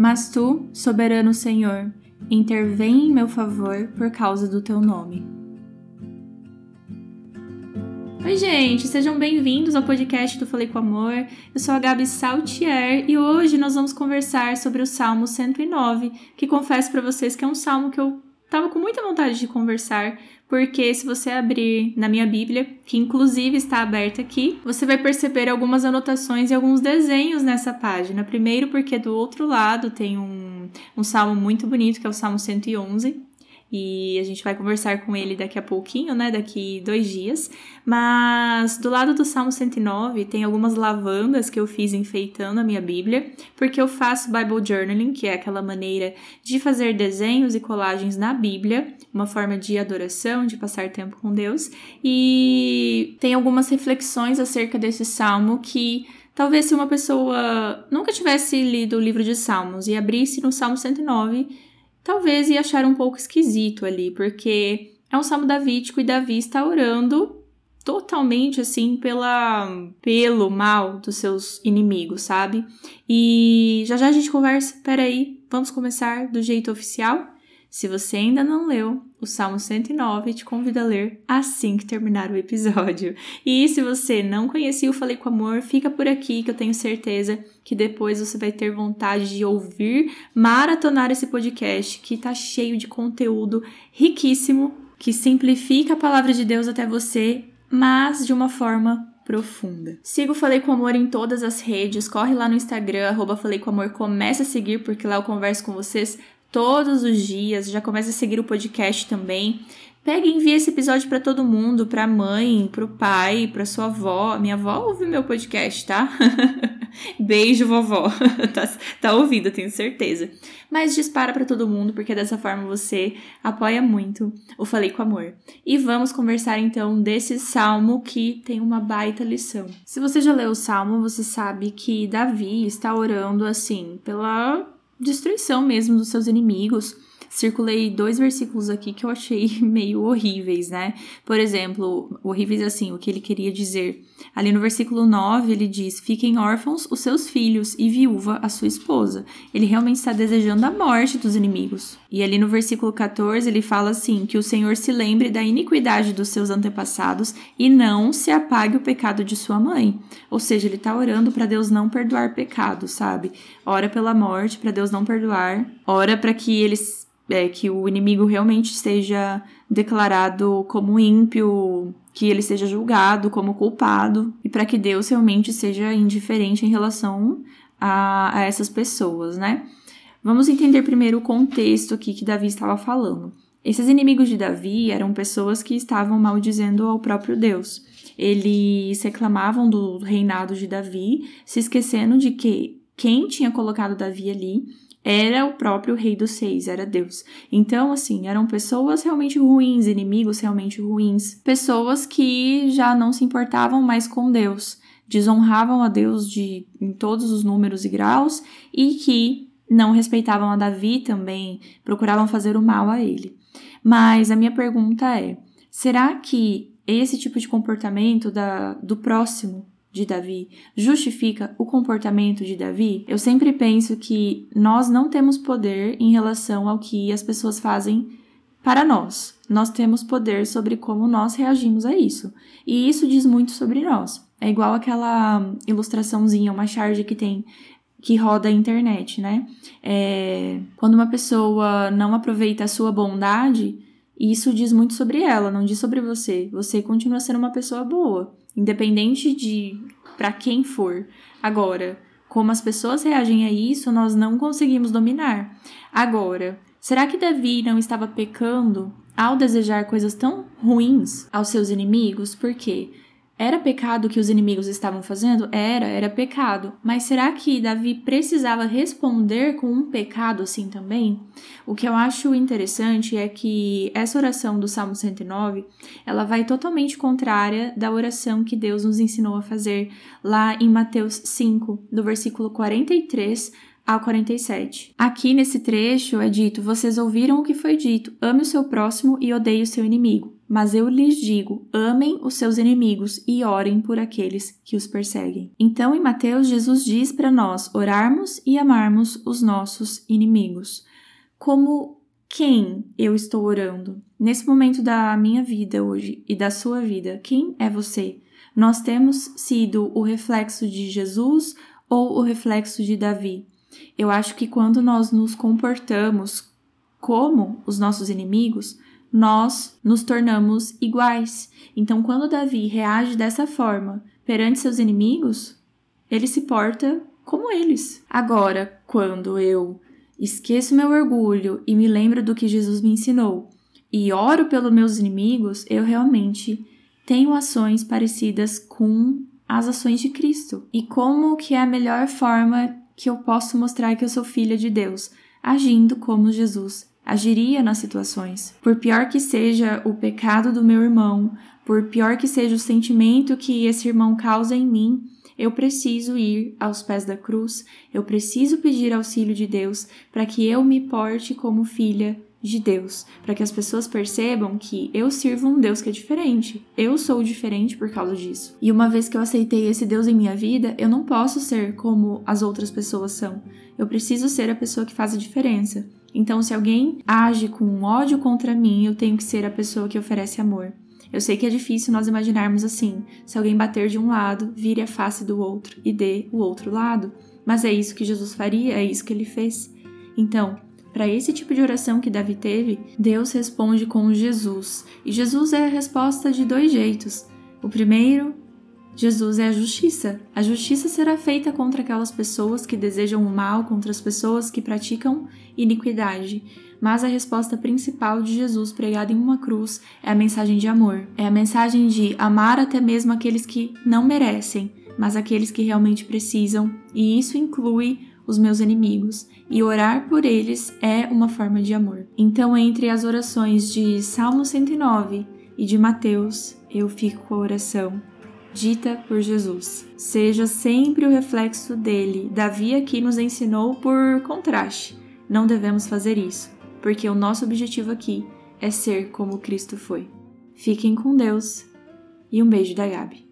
Mas tu, soberano Senhor, intervém em meu favor por causa do teu nome. Oi, gente, sejam bem-vindos ao podcast do Falei com Amor. Eu sou a Gabi Saltier e hoje nós vamos conversar sobre o Salmo 109, que confesso para vocês que é um salmo que eu tava com muita vontade de conversar, porque se você abrir na minha Bíblia, que inclusive está aberta aqui, você vai perceber algumas anotações e alguns desenhos nessa página. Primeiro, porque do outro lado tem um, um salmo muito bonito, que é o Salmo 111, e a gente vai conversar com ele daqui a pouquinho, né? Daqui dois dias. Mas do lado do Salmo 109 tem algumas lavandas que eu fiz enfeitando a minha Bíblia, porque eu faço Bible Journaling, que é aquela maneira de fazer desenhos e colagens na Bíblia, uma forma de adoração, de passar tempo com Deus. E tem algumas reflexões acerca desse salmo que talvez se uma pessoa nunca tivesse lido o livro de Salmos e abrisse no Salmo 109 talvez ia achar um pouco esquisito ali, porque é um salmo davídico e Davi está orando totalmente assim pela pelo mal dos seus inimigos, sabe? E já já a gente conversa. Peraí, vamos começar do jeito oficial? Se você ainda não leu o Salmo 109, te convido a ler assim que terminar o episódio. E se você não conhecia o Falei com Amor, fica por aqui que eu tenho certeza que depois você vai ter vontade de ouvir, maratonar esse podcast que tá cheio de conteúdo riquíssimo que simplifica a palavra de Deus até você, mas de uma forma profunda. Siga o Falei com Amor em todas as redes, corre lá no Instagram, arroba Falei com Amor, comece a seguir, porque lá eu converso com vocês todos os dias. Já começa a seguir o podcast também. Pega e envia esse episódio para todo mundo, para mãe, para o pai, para sua avó. Minha avó ouve meu podcast, tá? Beijo, vovó. tá, tá ouvindo, tenho certeza. Mas dispara para todo mundo, porque dessa forma você apoia muito o Falei com Amor. E vamos conversar então desse salmo que tem uma baita lição. Se você já leu o salmo, você sabe que Davi está orando assim pela destruição mesmo dos seus inimigos. Circulei dois versículos aqui que eu achei meio horríveis, né? Por exemplo, horríveis assim, o que ele queria dizer. Ali no versículo 9, ele diz: Fiquem órfãos os seus filhos e viúva a sua esposa. Ele realmente está desejando a morte dos inimigos. E ali no versículo 14, ele fala assim: Que o Senhor se lembre da iniquidade dos seus antepassados e não se apague o pecado de sua mãe. Ou seja, ele está orando para Deus não perdoar pecado, sabe? Ora pela morte, para Deus não perdoar. Ora para que eles é, que o inimigo realmente seja declarado como ímpio, que ele seja julgado como culpado e para que Deus realmente seja indiferente em relação a, a essas pessoas, né? Vamos entender primeiro o contexto aqui que Davi estava falando. Esses inimigos de Davi eram pessoas que estavam maldizendo ao próprio Deus. Eles reclamavam do reinado de Davi, se esquecendo de que quem tinha colocado Davi ali era o próprio rei dos seis, era Deus. Então, assim, eram pessoas realmente ruins, inimigos realmente ruins, pessoas que já não se importavam mais com Deus, desonravam a Deus de em todos os números e graus e que não respeitavam a Davi também, procuravam fazer o mal a ele. Mas a minha pergunta é: será que esse tipo de comportamento da, do próximo de Davi justifica o comportamento de Davi, eu sempre penso que nós não temos poder em relação ao que as pessoas fazem para nós. Nós temos poder sobre como nós reagimos a isso. E isso diz muito sobre nós. É igual aquela ilustraçãozinha, uma charge que tem que roda a internet, né? É, quando uma pessoa não aproveita a sua bondade, isso diz muito sobre ela, não diz sobre você. Você continua sendo uma pessoa boa independente de para quem for. Agora, como as pessoas reagem a isso, nós não conseguimos dominar. Agora, será que Davi não estava pecando ao desejar coisas tão ruins aos seus inimigos? Por quê? Era pecado o que os inimigos estavam fazendo? Era, era pecado. Mas será que Davi precisava responder com um pecado assim também? O que eu acho interessante é que essa oração do Salmo 109, ela vai totalmente contrária da oração que Deus nos ensinou a fazer lá em Mateus 5, do versículo 43 ao 47. Aqui nesse trecho é dito: Vocês ouviram o que foi dito, ame o seu próximo e odeie o seu inimigo. Mas eu lhes digo: amem os seus inimigos e orem por aqueles que os perseguem. Então, em Mateus, Jesus diz para nós orarmos e amarmos os nossos inimigos. Como quem eu estou orando? Nesse momento da minha vida hoje e da sua vida, quem é você? Nós temos sido o reflexo de Jesus ou o reflexo de Davi? Eu acho que quando nós nos comportamos como os nossos inimigos, nós nos tornamos iguais. Então, quando Davi reage dessa forma perante seus inimigos, ele se porta como eles. Agora, quando eu esqueço meu orgulho e me lembro do que Jesus me ensinou e oro pelos meus inimigos, eu realmente tenho ações parecidas com as ações de Cristo. E como que é a melhor forma que eu posso mostrar que eu sou filha de Deus? Agindo como Jesus agiria nas situações. Por pior que seja o pecado do meu irmão, por pior que seja o sentimento que esse irmão causa em mim, eu preciso ir aos pés da cruz, eu preciso pedir auxílio de Deus para que eu me porte como filha de Deus, para que as pessoas percebam que eu sirvo um Deus que é diferente. Eu sou diferente por causa disso. E uma vez que eu aceitei esse Deus em minha vida, eu não posso ser como as outras pessoas são. Eu preciso ser a pessoa que faz a diferença. Então, se alguém age com ódio contra mim, eu tenho que ser a pessoa que oferece amor. Eu sei que é difícil nós imaginarmos assim: se alguém bater de um lado, vire a face do outro e dê o outro lado. Mas é isso que Jesus faria, é isso que ele fez. Então, para esse tipo de oração que Davi teve, Deus responde com Jesus. E Jesus é a resposta de dois jeitos. O primeiro, Jesus é a justiça. A justiça será feita contra aquelas pessoas que desejam o mal, contra as pessoas que praticam iniquidade. Mas a resposta principal de Jesus pregada em uma cruz é a mensagem de amor. É a mensagem de amar até mesmo aqueles que não merecem, mas aqueles que realmente precisam, e isso inclui os meus inimigos, e orar por eles é uma forma de amor. Então, entre as orações de Salmo 109 e de Mateus, eu fico com a oração dita por Jesus. Seja sempre o reflexo dele. Davi aqui nos ensinou por contraste. Não devemos fazer isso, porque o nosso objetivo aqui é ser como Cristo foi. Fiquem com Deus e um beijo da Gabi.